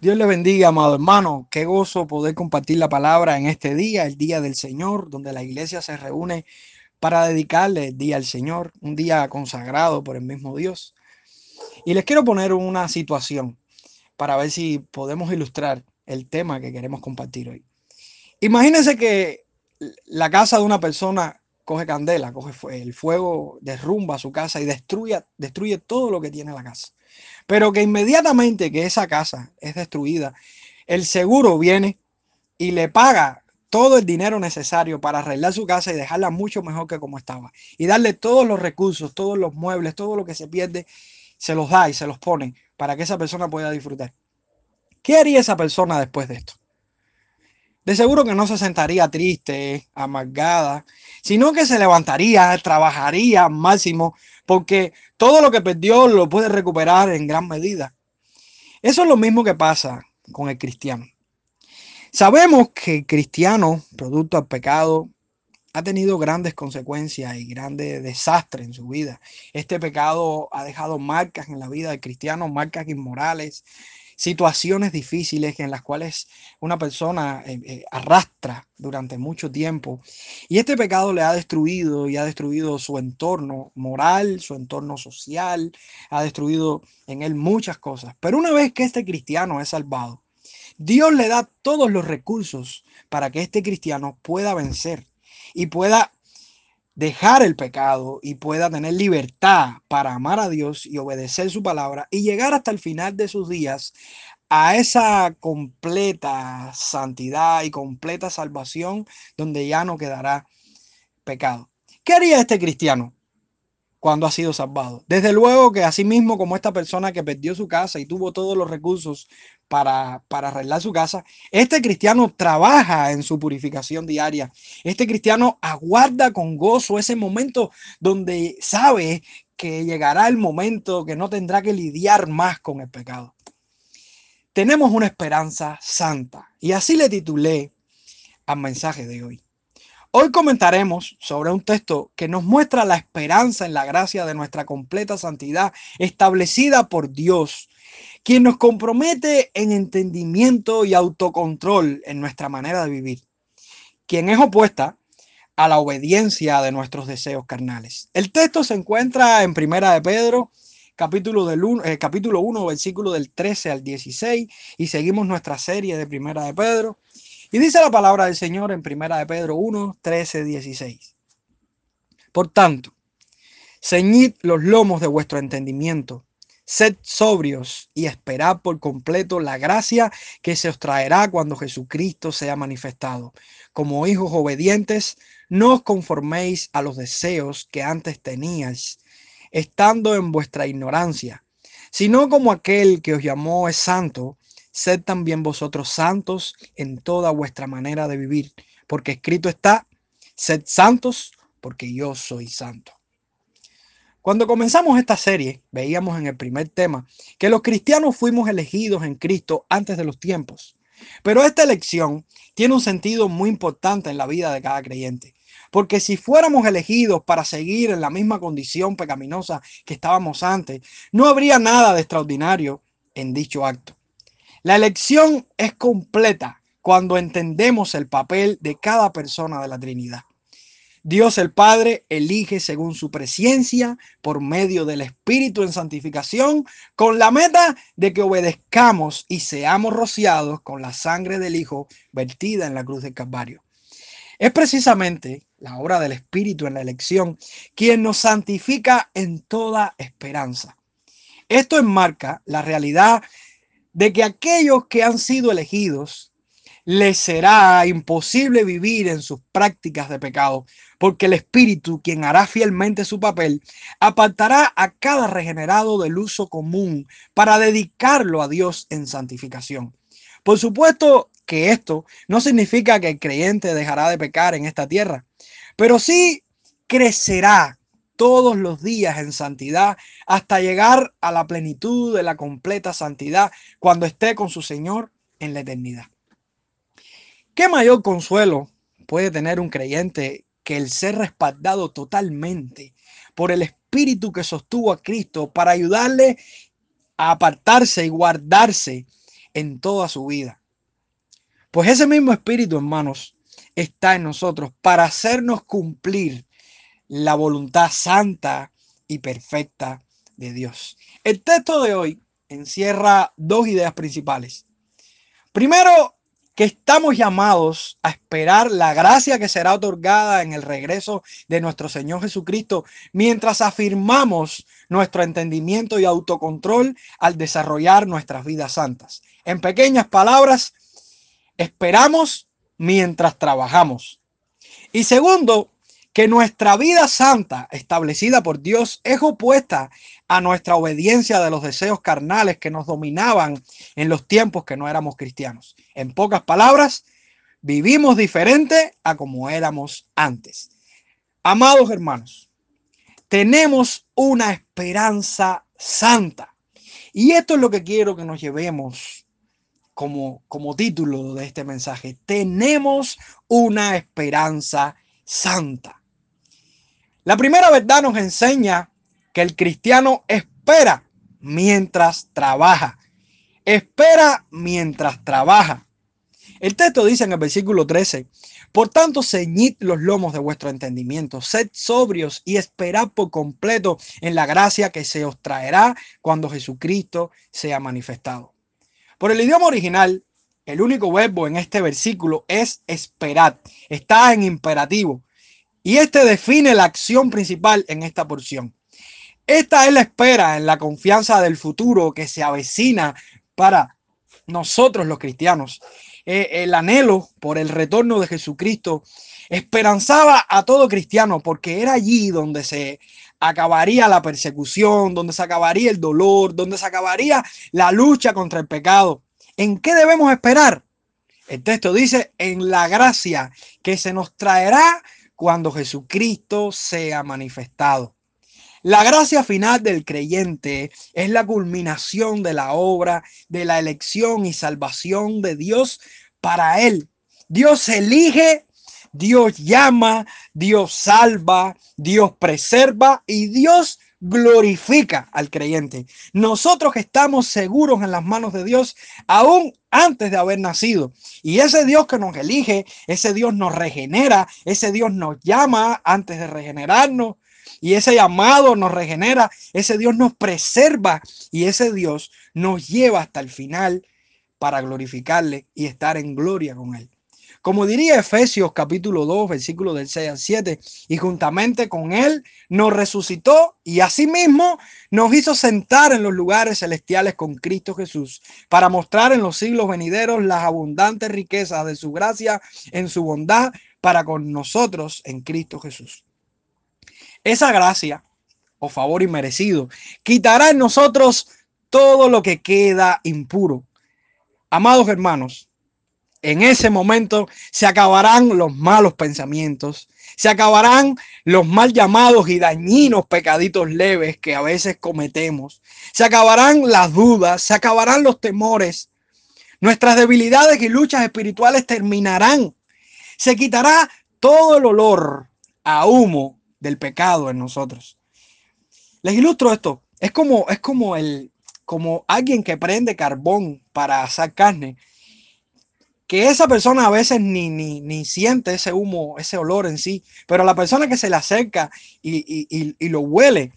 Dios le bendiga, amado hermano. Qué gozo poder compartir la palabra en este día, el día del Señor, donde la iglesia se reúne para dedicarle el día al Señor, un día consagrado por el mismo Dios. Y les quiero poner una situación para ver si podemos ilustrar el tema que queremos compartir hoy. Imagínense que la casa de una persona coge candela, coge el fuego, derrumba su casa y destruye, destruye todo lo que tiene la casa. Pero que inmediatamente que esa casa es destruida, el seguro viene y le paga todo el dinero necesario para arreglar su casa y dejarla mucho mejor que como estaba. Y darle todos los recursos, todos los muebles, todo lo que se pierde, se los da y se los pone para que esa persona pueda disfrutar. ¿Qué haría esa persona después de esto? De seguro que no se sentaría triste, amargada, sino que se levantaría, trabajaría máximo, porque todo lo que perdió lo puede recuperar en gran medida. Eso es lo mismo que pasa con el cristiano. Sabemos que el cristiano, producto del pecado, ha tenido grandes consecuencias y grandes desastres en su vida. Este pecado ha dejado marcas en la vida del cristiano, marcas inmorales, situaciones difíciles en las cuales una persona eh, eh, arrastra durante mucho tiempo. Y este pecado le ha destruido y ha destruido su entorno moral, su entorno social, ha destruido en él muchas cosas. Pero una vez que este cristiano es salvado, Dios le da todos los recursos para que este cristiano pueda vencer y pueda dejar el pecado y pueda tener libertad para amar a Dios y obedecer su palabra y llegar hasta el final de sus días a esa completa santidad y completa salvación donde ya no quedará pecado. ¿Qué haría este cristiano? cuando ha sido salvado. Desde luego que así mismo como esta persona que perdió su casa y tuvo todos los recursos para, para arreglar su casa, este cristiano trabaja en su purificación diaria. Este cristiano aguarda con gozo ese momento donde sabe que llegará el momento que no tendrá que lidiar más con el pecado. Tenemos una esperanza santa y así le titulé al mensaje de hoy. Hoy comentaremos sobre un texto que nos muestra la esperanza en la gracia de nuestra completa santidad establecida por Dios, quien nos compromete en entendimiento y autocontrol en nuestra manera de vivir, quien es opuesta a la obediencia de nuestros deseos carnales. El texto se encuentra en Primera de Pedro, capítulo, del eh, capítulo 1, versículo del 13 al 16, y seguimos nuestra serie de Primera de Pedro. Y dice la palabra del Señor en Primera de Pedro 1, 13, 16. Por tanto, ceñid los lomos de vuestro entendimiento, sed sobrios y esperad por completo la gracia que se os traerá cuando Jesucristo sea manifestado. Como hijos obedientes, no os conforméis a los deseos que antes teníais, estando en vuestra ignorancia, sino como aquel que os llamó es santo, sed también vosotros santos en toda vuestra manera de vivir, porque escrito está, sed santos porque yo soy santo. Cuando comenzamos esta serie, veíamos en el primer tema que los cristianos fuimos elegidos en Cristo antes de los tiempos. Pero esta elección tiene un sentido muy importante en la vida de cada creyente. Porque si fuéramos elegidos para seguir en la misma condición pecaminosa que estábamos antes, no habría nada de extraordinario en dicho acto. La elección es completa cuando entendemos el papel de cada persona de la Trinidad. Dios el Padre elige según su presencia por medio del Espíritu en santificación con la meta de que obedezcamos y seamos rociados con la sangre del Hijo vertida en la cruz del Calvario. Es precisamente la obra del Espíritu en la elección quien nos santifica en toda esperanza. Esto enmarca la realidad de que aquellos que han sido elegidos les será imposible vivir en sus prácticas de pecado, porque el Espíritu, quien hará fielmente su papel, apartará a cada regenerado del uso común para dedicarlo a Dios en santificación. Por supuesto que esto no significa que el creyente dejará de pecar en esta tierra, pero sí crecerá todos los días en santidad hasta llegar a la plenitud de la completa santidad cuando esté con su Señor en la eternidad. ¿Qué mayor consuelo puede tener un creyente que el ser respaldado totalmente por el Espíritu que sostuvo a Cristo para ayudarle a apartarse y guardarse en toda su vida. Pues ese mismo espíritu, hermanos, está en nosotros para hacernos cumplir la voluntad santa y perfecta de Dios. El texto de hoy encierra dos ideas principales. Primero, que estamos llamados a esperar la gracia que será otorgada en el regreso de nuestro Señor Jesucristo mientras afirmamos nuestro entendimiento y autocontrol al desarrollar nuestras vidas santas. En pequeñas palabras, esperamos mientras trabajamos. Y segundo, que nuestra vida santa establecida por Dios es opuesta a nuestra obediencia de los deseos carnales que nos dominaban en los tiempos que no éramos cristianos. En pocas palabras, vivimos diferente a como éramos antes. Amados hermanos, tenemos una esperanza santa. Y esto es lo que quiero que nos llevemos como, como título de este mensaje. Tenemos una esperanza santa. La primera verdad nos enseña que el cristiano espera mientras trabaja. Espera mientras trabaja. El texto dice en el versículo 13, por tanto, ceñid los lomos de vuestro entendimiento, sed sobrios y esperad por completo en la gracia que se os traerá cuando Jesucristo sea manifestado. Por el idioma original, el único verbo en este versículo es esperad, está en imperativo, y este define la acción principal en esta porción. Esta es la espera en la confianza del futuro que se avecina para nosotros los cristianos. Eh, el anhelo por el retorno de Jesucristo esperanzaba a todo cristiano porque era allí donde se acabaría la persecución, donde se acabaría el dolor, donde se acabaría la lucha contra el pecado. ¿En qué debemos esperar? El texto dice, en la gracia que se nos traerá cuando Jesucristo sea manifestado. La gracia final del creyente es la culminación de la obra de la elección y salvación de Dios para él. Dios elige, Dios llama, Dios salva, Dios preserva y Dios glorifica al creyente. Nosotros estamos seguros en las manos de Dios aún antes de haber nacido. Y ese Dios que nos elige, ese Dios nos regenera, ese Dios nos llama antes de regenerarnos, y ese llamado nos regenera, ese Dios nos preserva y ese Dios nos lleva hasta el final para glorificarle y estar en gloria con él. Como diría Efesios capítulo 2, versículo del 6 al 7, y juntamente con él nos resucitó y asimismo nos hizo sentar en los lugares celestiales con Cristo Jesús, para mostrar en los siglos venideros las abundantes riquezas de su gracia en su bondad para con nosotros en Cristo Jesús. Esa gracia o favor inmerecido quitará en nosotros todo lo que queda impuro. Amados hermanos, en ese momento se acabarán los malos pensamientos, se acabarán los mal llamados y dañinos pecaditos leves que a veces cometemos, se acabarán las dudas, se acabarán los temores, nuestras debilidades y luchas espirituales terminarán, se quitará todo el olor a humo del pecado en nosotros. Les ilustro esto. Es como, es como el, como alguien que prende carbón para hacer carne, que esa persona a veces ni, ni, ni, siente ese humo, ese olor en sí, pero la persona que se le acerca y, y, lo huele,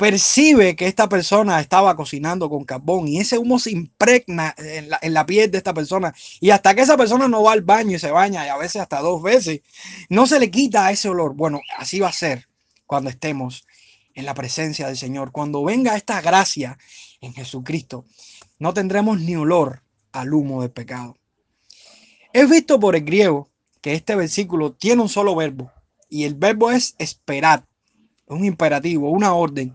percibe que esta persona estaba cocinando con carbón y ese humo se impregna en la, en la, piel de esta persona y hasta que esa persona no va al baño y se baña y a veces hasta dos veces, no se le quita ese olor. Bueno, así va a ser cuando estemos en la presencia del Señor. Cuando venga esta gracia en Jesucristo, no tendremos ni olor al humo del pecado. He visto por el griego que este versículo tiene un solo verbo y el verbo es esperar un imperativo, una orden.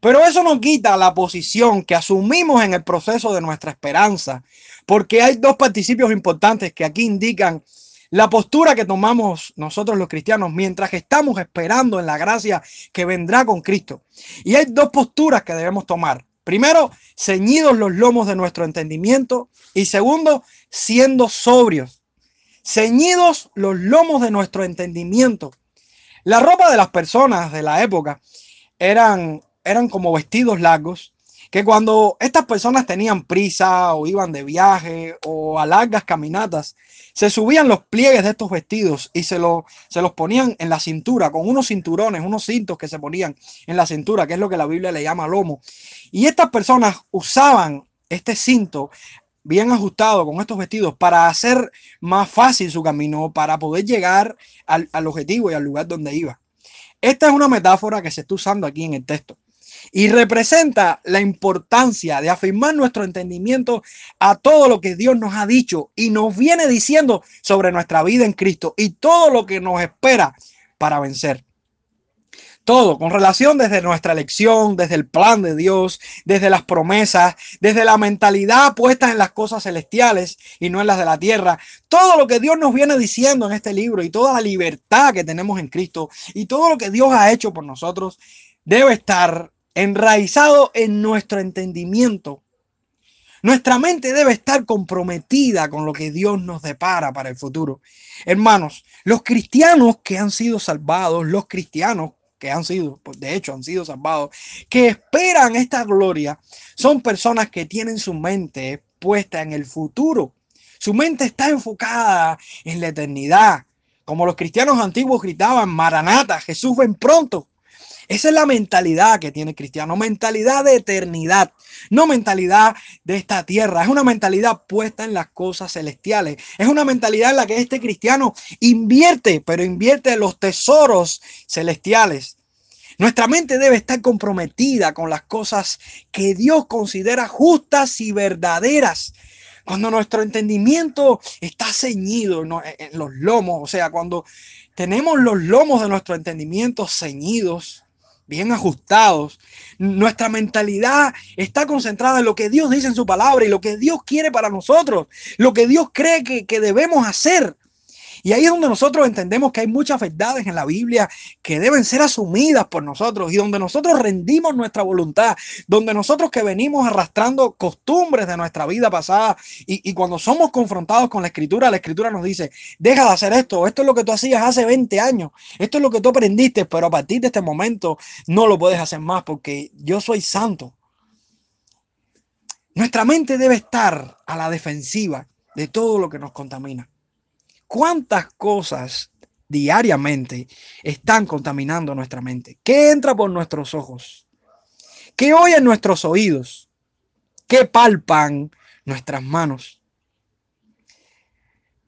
Pero eso no quita la posición que asumimos en el proceso de nuestra esperanza, porque hay dos participios importantes que aquí indican la postura que tomamos nosotros los cristianos mientras que estamos esperando en la gracia que vendrá con Cristo. Y hay dos posturas que debemos tomar. Primero, ceñidos los lomos de nuestro entendimiento y segundo, siendo sobrios. Ceñidos los lomos de nuestro entendimiento. La ropa de las personas de la época eran, eran como vestidos largos que cuando estas personas tenían prisa o iban de viaje o a largas caminatas, se subían los pliegues de estos vestidos y se, se los ponían en la cintura con unos cinturones, unos cintos que se ponían en la cintura, que es lo que la Biblia le llama lomo. Y estas personas usaban este cinto bien ajustado con estos vestidos para hacer más fácil su camino, para poder llegar al, al objetivo y al lugar donde iba. Esta es una metáfora que se está usando aquí en el texto y representa la importancia de afirmar nuestro entendimiento a todo lo que Dios nos ha dicho y nos viene diciendo sobre nuestra vida en Cristo y todo lo que nos espera para vencer. Todo con relación desde nuestra elección, desde el plan de Dios, desde las promesas, desde la mentalidad puesta en las cosas celestiales y no en las de la tierra. Todo lo que Dios nos viene diciendo en este libro y toda la libertad que tenemos en Cristo y todo lo que Dios ha hecho por nosotros debe estar enraizado en nuestro entendimiento. Nuestra mente debe estar comprometida con lo que Dios nos depara para el futuro. Hermanos, los cristianos que han sido salvados, los cristianos que han sido, pues, de hecho han sido salvados, que esperan esta gloria, son personas que tienen su mente puesta en el futuro. Su mente está enfocada en la eternidad. Como los cristianos antiguos gritaban, Maranata, Jesús ven pronto. Esa es la mentalidad que tiene el cristiano, mentalidad de eternidad, no mentalidad de esta tierra, es una mentalidad puesta en las cosas celestiales, es una mentalidad en la que este cristiano invierte, pero invierte los tesoros celestiales. Nuestra mente debe estar comprometida con las cosas que Dios considera justas y verdaderas. Cuando nuestro entendimiento está ceñido en los lomos, o sea, cuando tenemos los lomos de nuestro entendimiento ceñidos, bien ajustados. Nuestra mentalidad está concentrada en lo que Dios dice en su palabra y lo que Dios quiere para nosotros, lo que Dios cree que, debemos hacer. Y ahí es donde nosotros entendemos que hay muchas verdades en la Biblia que deben ser asumidas por nosotros y donde nosotros rendimos nuestra voluntad, donde nosotros que venimos arrastrando costumbres de nuestra vida pasada y, cuando somos confrontados con la escritura, la escritura nos dice, deja de hacer esto, esto es lo que tú hacías hace 20 años, esto es lo que tú aprendiste, pero a partir de este momento no lo puedes hacer más porque yo soy santo. Nuestra mente debe estar a la defensiva de todo lo que nos contamina cuántas cosas diariamente están contaminando nuestra mente. ¿Qué entra por nuestros ojos? ¿Qué oyen nuestros oídos? ¿Qué palpan nuestras manos?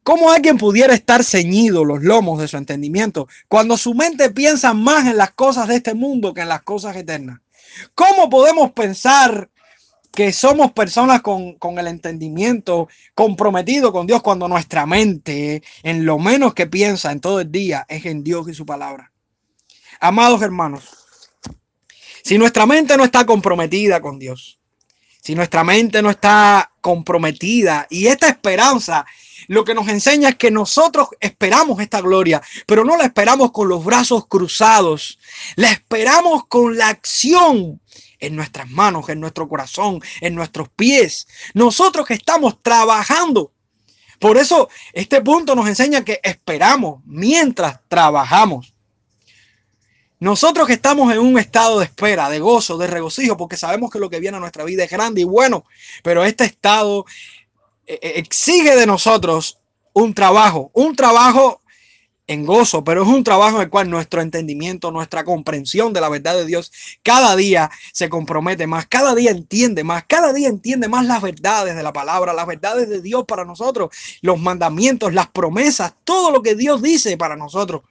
¿Cómo alguien pudiera estar ceñido los lomos de su entendimiento cuando su mente piensa más en las cosas de este mundo que en las cosas eternas? ¿Cómo podemos pensar que somos personas con, el entendimiento comprometido con Dios cuando nuestra mente, en lo menos que piensa en todo el día, es en Dios y su palabra. Amados hermanos, si nuestra mente no está comprometida con Dios, si nuestra mente no está comprometida y esta esperanza lo que nos enseña es que nosotros esperamos esta gloria, pero no la esperamos con los brazos cruzados, la esperamos con la acción en nuestras manos, en nuestro corazón, en nuestros pies. Nosotros que estamos trabajando. Por eso este punto nos enseña que esperamos mientras trabajamos. Nosotros que estamos en un estado de espera, de gozo, de regocijo, porque sabemos que lo que viene a nuestra vida es grande y bueno, pero este estado eh, eh, exige de nosotros un trabajo, un trabajo en gozo, pero es un trabajo en el cual nuestro entendimiento, nuestra comprensión de la verdad de Dios cada día se compromete más, cada día entiende más, cada día entiende más las verdades de la palabra, las verdades de Dios para nosotros, los mandamientos, las promesas, todo lo que Dios dice para nosotros.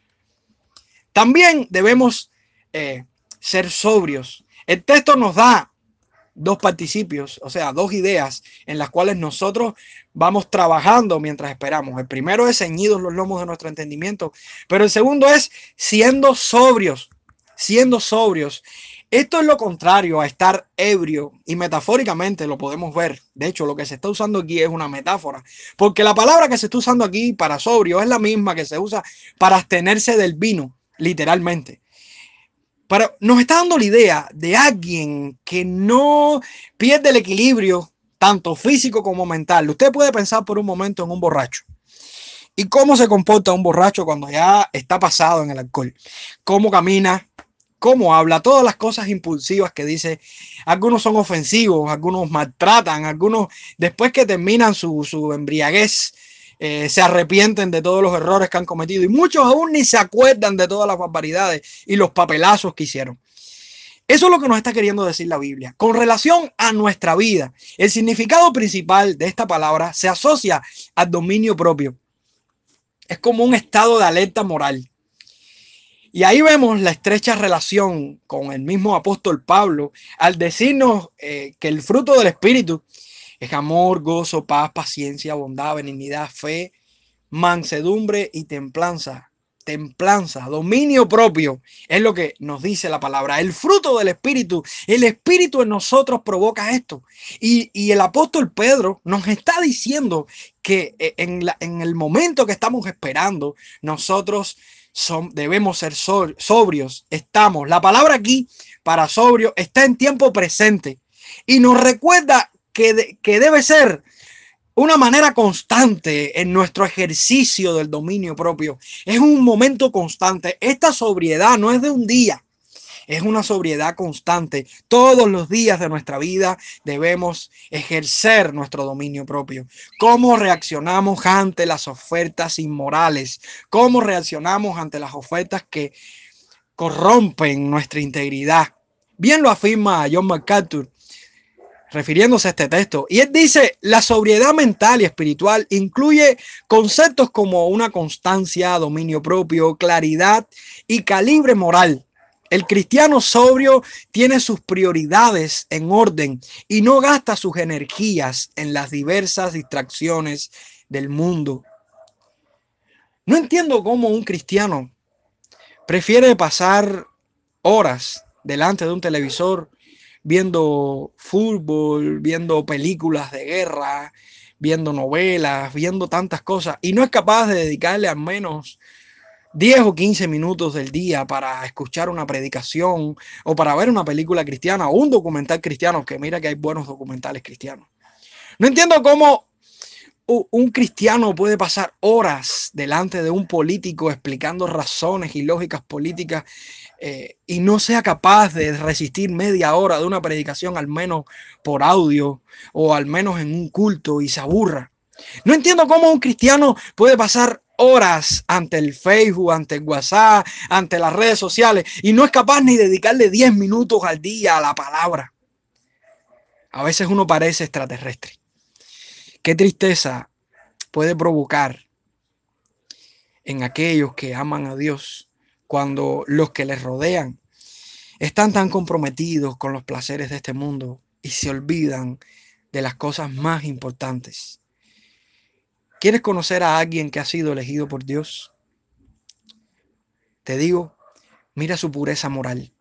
También debemos eh, ser sobrios. El texto nos da dos participios, o sea, dos ideas en las cuales nosotros vamos trabajando mientras esperamos. El primero es ceñidos los lomos de nuestro entendimiento, pero el segundo es siendo sobrios, siendo sobrios. Esto es lo contrario a estar ebrio y metafóricamente lo podemos ver. De hecho, lo que se está usando aquí es una metáfora, porque la palabra que se está usando aquí para sobrio es la misma que se usa para abstenerse del vino, literalmente. Pero nos está dando la idea de alguien que no pierde el equilibrio, tanto físico como mental. Usted puede pensar por un momento en un borracho. ¿Y cómo se comporta un borracho cuando ya está pasado en el alcohol? ¿Cómo camina? cómo habla, todas las cosas impulsivas que dice. Algunos son ofensivos, algunos maltratan, algunos después que terminan su, su embriaguez eh, se arrepienten de todos los errores que han cometido y muchos aún ni se acuerdan de todas las barbaridades y los papelazos que hicieron. Eso es lo que nos está queriendo decir la Biblia. Con relación a nuestra vida, el significado principal de esta palabra se asocia al dominio propio. Es como un estado de alerta moral. Y ahí vemos la estrecha relación con el mismo apóstol Pablo al decirnos eh, que el fruto del Espíritu es amor, gozo, paz, paciencia, bondad, benignidad, fe, mansedumbre y templanza. Templanza, dominio propio, es lo que nos dice la palabra. El fruto del Espíritu, el Espíritu en nosotros provoca esto. Y, el apóstol Pedro nos está diciendo que eh, en, en el momento que estamos esperando, nosotros son, debemos ser sobrios. Estamos, la palabra aquí para sobrio está en tiempo presente y nos recuerda que, debe ser una manera constante en nuestro ejercicio del dominio propio. Es un momento constante. Esta sobriedad no es de un día, es una sobriedad constante. Todos los días de nuestra vida debemos ejercer nuestro dominio propio. ¿Cómo reaccionamos ante las ofertas inmorales? ¿Cómo reaccionamos ante las ofertas que corrompen nuestra integridad? Bien lo afirma John MacArthur refiriéndose a este texto. Y él dice, la sobriedad mental y espiritual incluye conceptos como una constancia, dominio propio, claridad y calibre moral. El cristiano sobrio tiene sus prioridades en orden y no gasta sus energías en las diversas distracciones del mundo. No entiendo cómo un cristiano prefiere pasar horas delante de un televisor viendo fútbol, viendo películas de guerra, viendo novelas, viendo tantas cosas, y no es capaz de dedicarle al menos 10 o 15 minutos del día para escuchar una predicación o para ver una película cristiana o un documental cristiano, que mira que hay buenos documentales cristianos. No entiendo cómo un cristiano puede pasar horas delante de un político explicando razones y lógicas políticas eh, y no sea capaz de resistir media hora de una predicación, al menos por audio o al menos en un culto y se aburra. No entiendo cómo un cristiano puede pasar horas ante el Facebook, ante el WhatsApp, ante las redes sociales y no es capaz ni dedicarle 10 minutos al día a la palabra. A veces uno parece extraterrestre. Qué tristeza puede provocar en aquellos que aman a Dios cuando los que les rodean están tan comprometidos con los placeres de este mundo y se olvidan de las cosas más importantes. ¿Quieres conocer a alguien que ha sido elegido por Dios? Te digo, mira su pureza moral,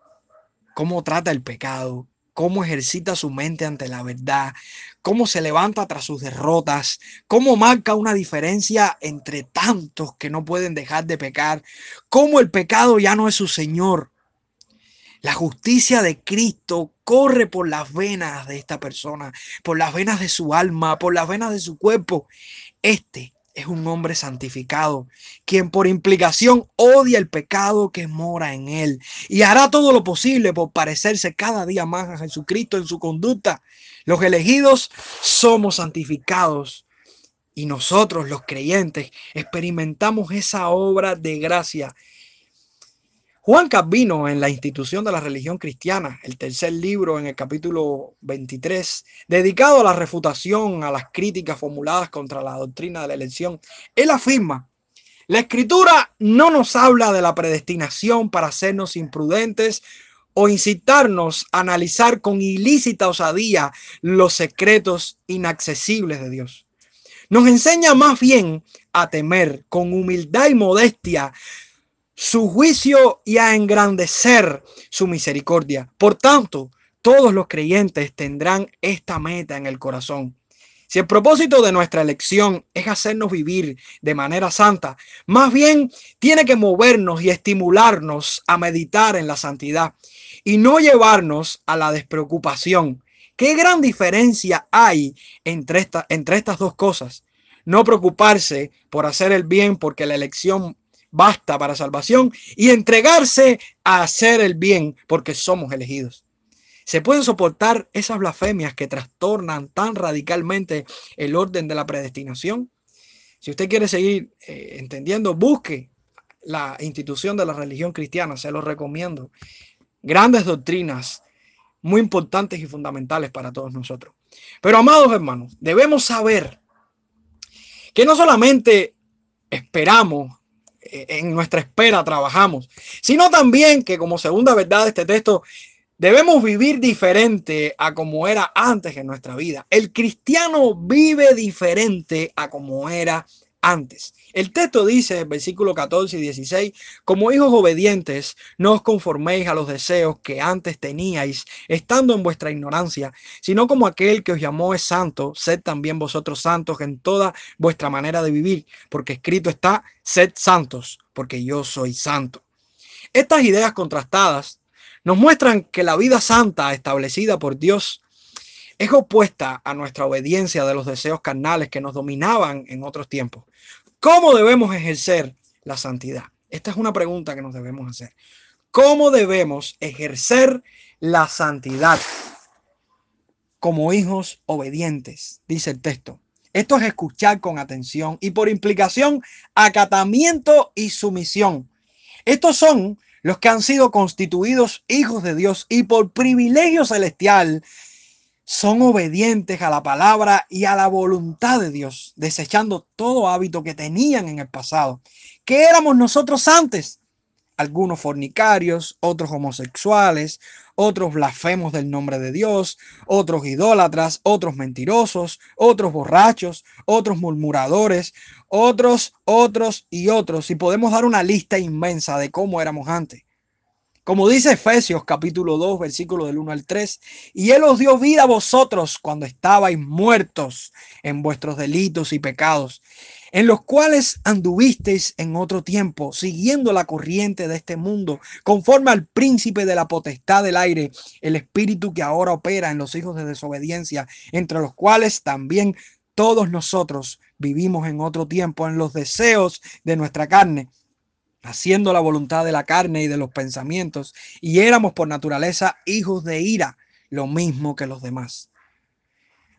cómo trata el pecado, cómo ejercita su mente ante la verdad, cómo se levanta tras sus derrotas, cómo marca una diferencia entre tantos que no pueden dejar de pecar, cómo el pecado ya no es su Señor. La justicia de Cristo corre por las venas de esta persona, por las venas de su alma, por las venas de su cuerpo. Este es un hombre santificado, quien por implicación odia el pecado que mora en él y hará todo lo posible por parecerse cada día más a Jesucristo en su conducta. Los elegidos somos santificados y nosotros los creyentes experimentamos esa obra de gracia Juan Calvino en la institución de la religión cristiana, el tercer libro en el capítulo 23, dedicado a la refutación, a las críticas formuladas contra la doctrina de la elección, él afirma, la escritura no nos habla de la predestinación para hacernos imprudentes o incitarnos a analizar con ilícita osadía los secretos inaccesibles de Dios. Nos enseña más bien a temer con humildad y modestia su juicio y a engrandecer su misericordia. Por tanto, todos los creyentes tendrán esta meta en el corazón. Si el propósito de nuestra elección es hacernos vivir de manera santa, más bien tiene que movernos y estimularnos a meditar en la santidad y no llevarnos a la despreocupación. ¿Qué gran diferencia hay entre, entre estas dos cosas? No preocuparse por hacer el bien porque la elección basta para salvación y entregarse a hacer el bien porque somos elegidos. ¿Se pueden soportar esas blasfemias que trastornan tan radicalmente el orden de la predestinación? Si usted quiere seguir eh, entendiendo, busque la institución de la religión cristiana, se lo recomiendo. Grandes doctrinas muy importantes y fundamentales para todos nosotros. Pero amados hermanos, debemos saber que no solamente esperamos, en nuestra espera trabajamos, sino también que como segunda verdad de este texto, debemos vivir diferente a como era antes en nuestra vida. El cristiano vive diferente a como era antes. El texto dice, versículo 14 y 16, como hijos obedientes, no os conforméis a los deseos que antes teníais, estando en vuestra ignorancia, sino como aquel que os llamó es santo, sed también vosotros santos en toda vuestra manera de vivir, porque escrito está, sed santos, porque yo soy santo. Estas ideas contrastadas nos muestran que la vida santa establecida por Dios es opuesta a nuestra obediencia de los deseos carnales que nos dominaban en otros tiempos. ¿Cómo debemos ejercer la santidad? Esta es una pregunta que nos debemos hacer. ¿Cómo debemos ejercer la santidad como hijos obedientes? Dice el texto. Esto es escuchar con atención y por implicación acatamiento y sumisión. Estos son los que han sido constituidos hijos de Dios y por privilegio celestial son obedientes a la palabra y a la voluntad de Dios, desechando todo hábito que tenían en el pasado. ¿Qué éramos nosotros antes? Algunos fornicarios, otros homosexuales, otros blasfemos del nombre de Dios, otros idólatras, otros mentirosos, otros borrachos, otros murmuradores, otros, otros y otros. Y podemos dar una lista inmensa de cómo éramos antes. Como dice Efesios capítulo 2, versículo del 1 al 3, y Él os dio vida a vosotros cuando estabais muertos en vuestros delitos y pecados, en los cuales anduvisteis en otro tiempo, siguiendo la corriente de este mundo, conforme al príncipe de la potestad del aire, el espíritu que ahora opera en los hijos de desobediencia, entre los cuales también todos nosotros vivimos en otro tiempo en los deseos de nuestra carne haciendo la voluntad de la carne y de los pensamientos, y éramos por naturaleza hijos de ira, lo mismo que los demás.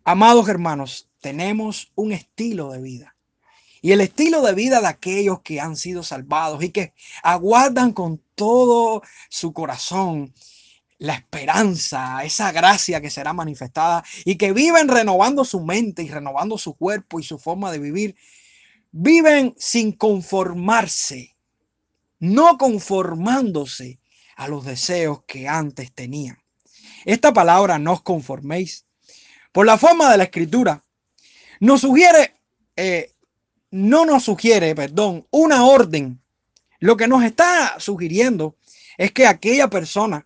Amados hermanos, tenemos un estilo de vida. Y el estilo de vida de aquellos que han sido salvados y que aguardan con todo su corazón la esperanza, esa gracia que será manifestada y que viven renovando su mente y renovando su cuerpo y su forma de vivir, viven sin conformarse no conformándose a los deseos que antes tenían. Esta palabra no os conforméis, por la forma de la escritura, nos sugiere, eh, no nos sugiere, perdón, una orden. Lo que nos está sugiriendo es que aquella persona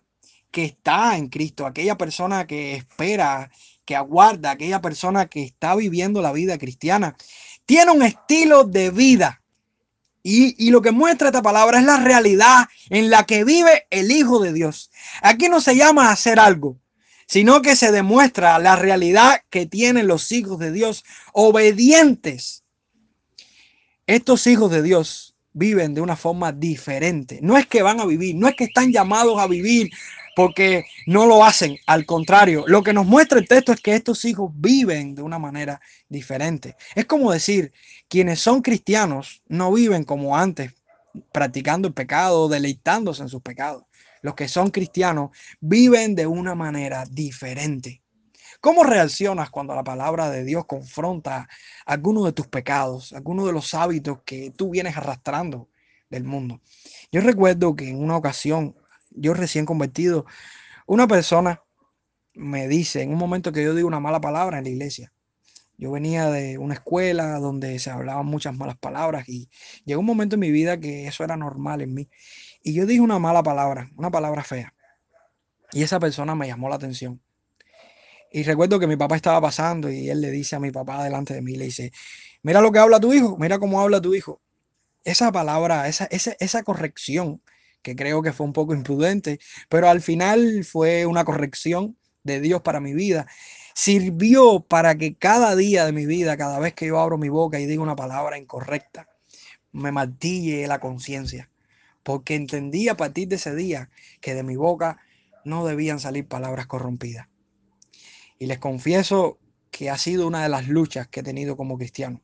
que está en Cristo, aquella persona que espera, que aguarda, aquella persona que está viviendo la vida cristiana, tiene un estilo de vida y, lo que muestra esta palabra es la realidad en la que vive el Hijo de Dios. Aquí no se llama hacer algo, sino que se demuestra la realidad que tienen los hijos de Dios obedientes. Estos hijos de Dios viven de una forma diferente. No es que van a vivir, no es que están llamados a vivir porque no lo hacen. Al contrario, lo que nos muestra el texto es que estos hijos viven de una manera diferente. Es como decir, quienes son cristianos no viven como antes, practicando el pecado, deleitándose en sus pecados. Los que son cristianos viven de una manera diferente. ¿Cómo reaccionas cuando la palabra de Dios confronta algunos de tus pecados, algunos de los hábitos que tú vienes arrastrando del mundo? Yo recuerdo que en una ocasión yo recién convertido, una persona me dice en un momento que yo digo una mala palabra en la iglesia. Yo venía de una escuela donde se hablaban muchas malas palabras y llegó un momento en mi vida que eso era normal en mí. Y yo dije una mala palabra, una palabra fea. Y esa persona me llamó la atención. Y recuerdo que mi papá estaba pasando y él le dice a mi papá delante de mí, le dice, mira lo que habla tu hijo, mira cómo habla tu hijo. Esa palabra, esa, esa, esa corrección que creo que fue un poco imprudente, pero al final fue una corrección de Dios para mi vida. Sirvió para que cada día de mi vida, cada vez que yo abro mi boca y digo una palabra incorrecta, me martille la conciencia, porque entendí a partir de ese día que de mi boca no debían salir palabras corrompidas. Y les confieso que ha sido una de las luchas que he tenido como cristiano.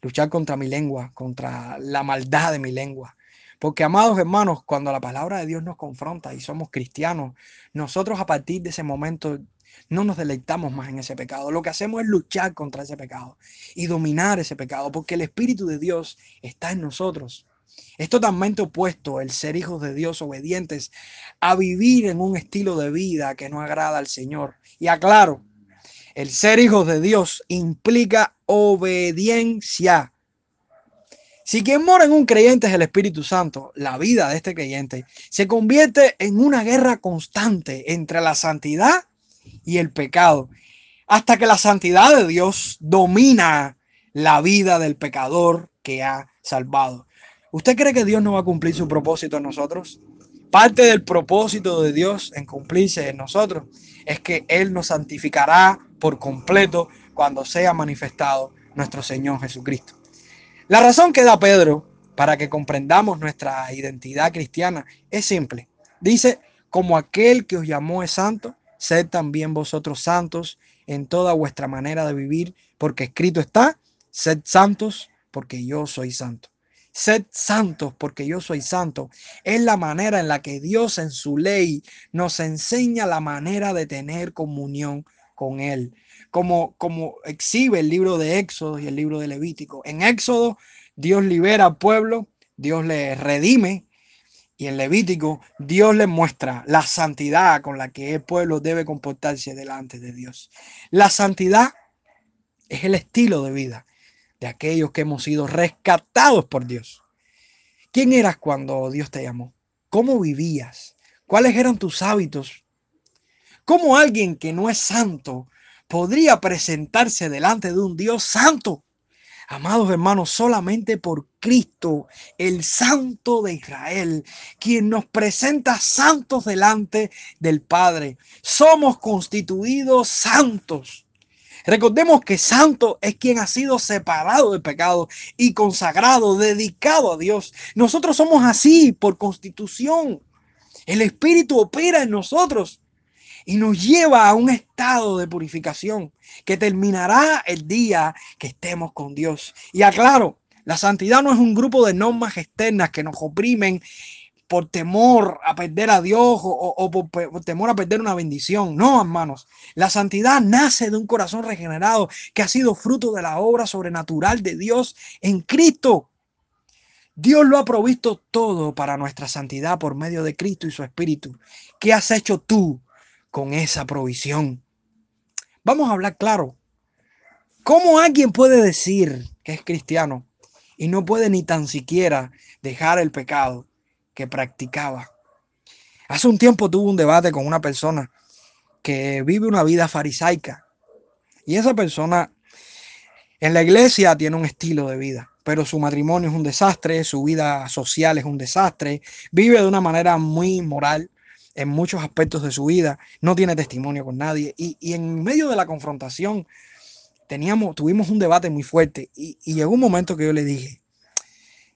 Luchar contra mi lengua, contra la maldad de mi lengua. Porque, amados hermanos, cuando la palabra de Dios nos confronta y somos cristianos, nosotros a partir de ese momento no nos deleitamos más en ese pecado. Lo que hacemos es luchar contra ese pecado y dominar ese pecado, porque el Espíritu de Dios está en nosotros. Es totalmente opuesto el ser hijos de Dios obedientes a vivir en un estilo de vida que no agrada al Señor. Y aclaro, el ser hijos de Dios implica obediencia. Si quien mora en un creyente es el Espíritu Santo, la vida de este creyente se convierte en una guerra constante entre la santidad y el pecado, hasta que la santidad de Dios domina la vida del pecador que ha salvado. ¿Usted cree que Dios no va a cumplir su propósito en nosotros? Parte del propósito de Dios en cumplirse en nosotros es que Él nos santificará por completo cuando sea manifestado nuestro Señor Jesucristo. La razón que da Pedro para que comprendamos nuestra identidad cristiana es simple. Dice, como aquel que os llamó es santo, sed también vosotros santos en toda vuestra manera de vivir, porque escrito está, sed santos porque yo soy santo. Sed santos porque yo soy santo. Es la manera en la que Dios en su ley nos enseña la manera de tener comunión con Él. Como, como exhibe el libro de Éxodo y el libro de Levítico. En Éxodo, Dios libera al pueblo, Dios le redime. Y en Levítico, Dios le muestra la santidad con la que el pueblo debe comportarse delante de Dios. La santidad es el estilo de vida de aquellos que hemos sido rescatados por Dios. ¿Quién eras cuando Dios te llamó? ¿Cómo vivías? ¿Cuáles eran tus hábitos? ¿Cómo alguien que no es santo podría presentarse delante de un Dios santo? Amados hermanos, solamente por Cristo, el Santo de Israel, quien nos presenta santos delante del Padre. Somos constituidos santos Recordemos que santo es quien ha sido separado del pecado y consagrado, dedicado a Dios. Nosotros somos así por constitución. El Espíritu opera en nosotros y nos lleva a un estado de purificación que terminará el día que estemos con Dios. Y aclaro, la santidad no es un grupo de normas externas que nos oprimen por temor a perder a Dios o, por, temor a perder una bendición. No, hermanos. La santidad nace de un corazón regenerado que ha sido fruto de la obra sobrenatural de Dios en Cristo. Dios lo ha provisto todo para nuestra santidad por medio de Cristo y su Espíritu. ¿Qué has hecho tú con esa provisión? Vamos a hablar claro. ¿Cómo alguien puede decir que es cristiano y no puede ni tan siquiera dejar el pecado? que practicaba. Hace un tiempo tuve un debate con una persona que vive una vida farisaica. Y esa persona en la iglesia tiene un estilo de vida, pero su matrimonio es un desastre, su vida social es un desastre, vive de una manera muy moral en muchos aspectos de su vida, no tiene testimonio con nadie. Y, en medio de la confrontación teníamos, tuvimos un debate muy fuerte y, y llegó un momento que yo le dije,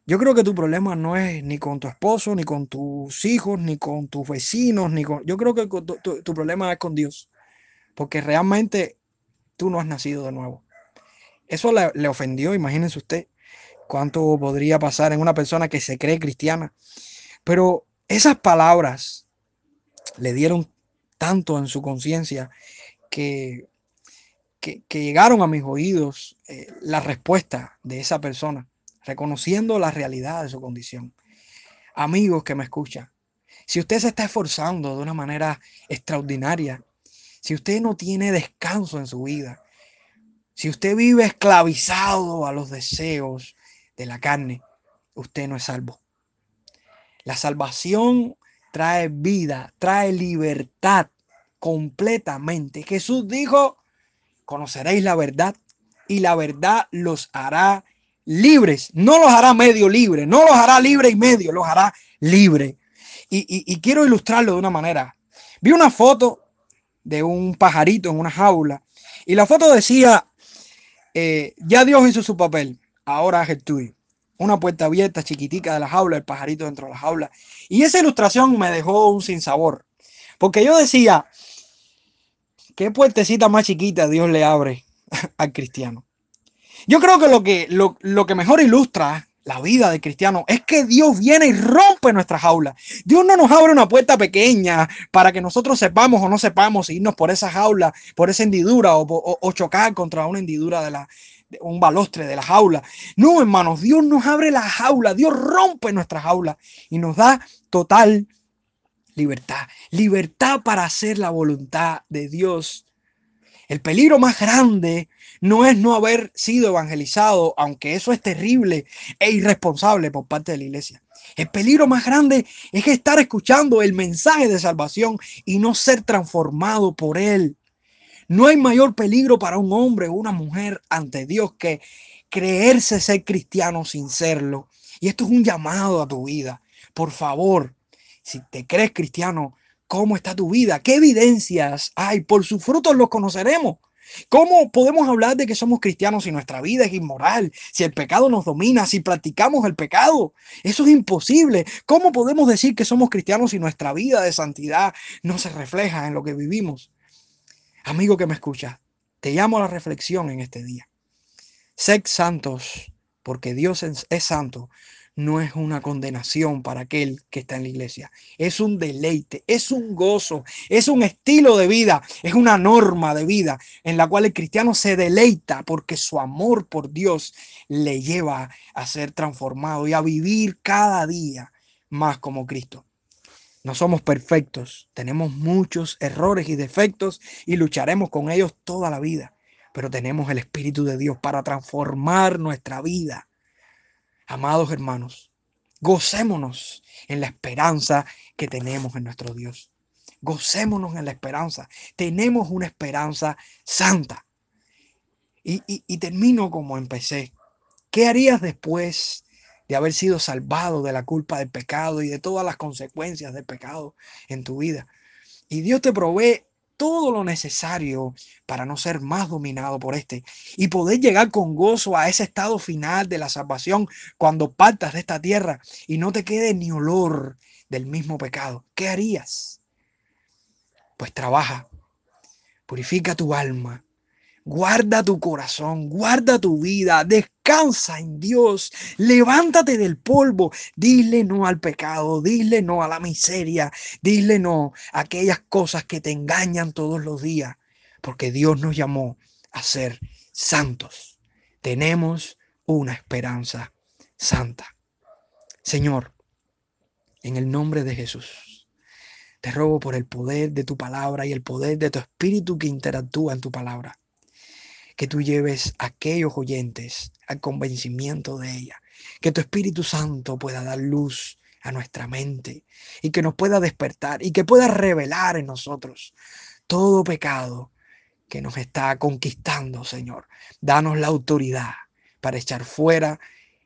yo creo que tu problema no es ni con tu esposo, ni con tus hijos, ni con tus vecinos, ni con... Yo creo que tu, problema es con Dios, porque realmente tú no has nacido de nuevo. Eso le, le ofendió, imagínense usted cuánto podría pasar en una persona que se cree cristiana. Pero esas palabras le dieron tanto en su conciencia que, que, llegaron a mis oídos eh, la respuesta de esa persona reconociendo la realidad de su condición. Amigos que me escuchan, si usted se está esforzando de una manera extraordinaria, si usted no tiene descanso en su vida, si usted vive esclavizado a los deseos de la carne, usted no es salvo. La salvación trae vida, trae libertad completamente. Jesús dijo, conoceréis la verdad y la verdad los hará libres. No los hará medio libre, no los hará libre y medio, los hará libre. Y, quiero ilustrarlo de una manera. Vi una foto de un pajarito en una jaula y la foto decía, eh, ya Dios hizo su papel, ahora es el tuyo. Una puerta abierta, chiquitica de la jaula, el pajarito dentro de la jaula. Y esa ilustración me dejó un sinsabor, porque yo decía, ¿qué puertecita más chiquita Dios le abre al cristiano? Yo creo que lo que, lo, lo que mejor ilustra la vida de cristiano es que Dios viene y rompe nuestra jaula. Dios no nos abre una puerta pequeña para que nosotros sepamos o no sepamos irnos por esa jaula, por esa hendidura o, chocar contra una hendidura de la un balostre de la jaula. No, hermanos, Dios nos abre la jaula, Dios rompe nuestra jaula y nos da total libertad, libertad para hacer la voluntad de Dios. El peligro más grande no es no haber sido evangelizado, aunque eso es terrible e irresponsable por parte de la iglesia. El peligro más grande es estar escuchando el mensaje de salvación y no ser transformado por él. No hay mayor peligro para un hombre o una mujer ante Dios que creerse ser cristiano sin serlo. Y esto es un llamado a tu vida. Por favor, si te crees cristiano, ¿cómo está tu vida? ¿Qué evidencias hay? Por sus frutos los conoceremos. ¿Cómo podemos hablar de que somos cristianos si nuestra vida es inmoral, si el pecado nos domina, si practicamos el pecado? Eso es imposible. ¿Cómo podemos decir que somos cristianos si nuestra vida de santidad no se refleja en lo que vivimos? Amigo que me escucha, te llamo a la reflexión en este día. Sed santos, porque Dios es santo, no es una condenación para aquel que está en la iglesia. Es un deleite, es un gozo, es un estilo de vida, es una norma de vida en la cual el cristiano se deleita porque su amor por Dios le lleva a ser transformado y a vivir cada día más como Cristo. No somos perfectos, tenemos muchos errores y defectos y lucharemos con ellos toda la vida, pero tenemos el Espíritu de Dios para transformar nuestra vida Amados hermanos, gocémonos en la esperanza que tenemos en nuestro Dios. Gocémonos en la esperanza. Tenemos una esperanza santa. Y, termino como empecé. ¿Qué harías después de haber sido salvado de la culpa del pecado y de todas las consecuencias del pecado en tu vida? Y Dios te provee todo lo necesario para no ser más dominado por este y poder llegar con gozo a ese estado final de la salvación cuando partas de esta tierra y no te quede ni olor del mismo pecado. ¿Qué harías? Pues trabaja, purifica tu alma, Guarda tu corazón, guarda tu vida, descansa en Dios, levántate del polvo, dile no al pecado, dile no a la miseria, dile no a aquellas cosas que te engañan todos los días, porque Dios nos llamó a ser santos. Tenemos una esperanza santa. Señor, en el nombre de Jesús, te robo por el poder de tu palabra y el poder de tu espíritu que interactúa en tu palabra que tú lleves a aquellos oyentes al convencimiento de ella, que tu Espíritu Santo pueda dar luz a nuestra mente y que nos pueda despertar y que pueda revelar en nosotros todo pecado que nos está conquistando, Señor. Danos la autoridad para echar fuera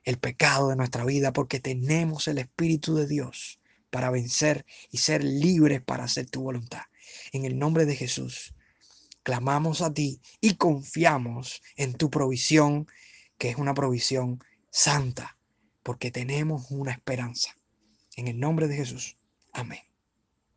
el pecado de nuestra vida porque tenemos el Espíritu de Dios para vencer y ser libres para hacer tu voluntad. En el nombre de Jesús clamamos a ti y confiamos en tu provisión, que es una provisión santa, porque tenemos una esperanza. En el nombre de Jesús. Amén.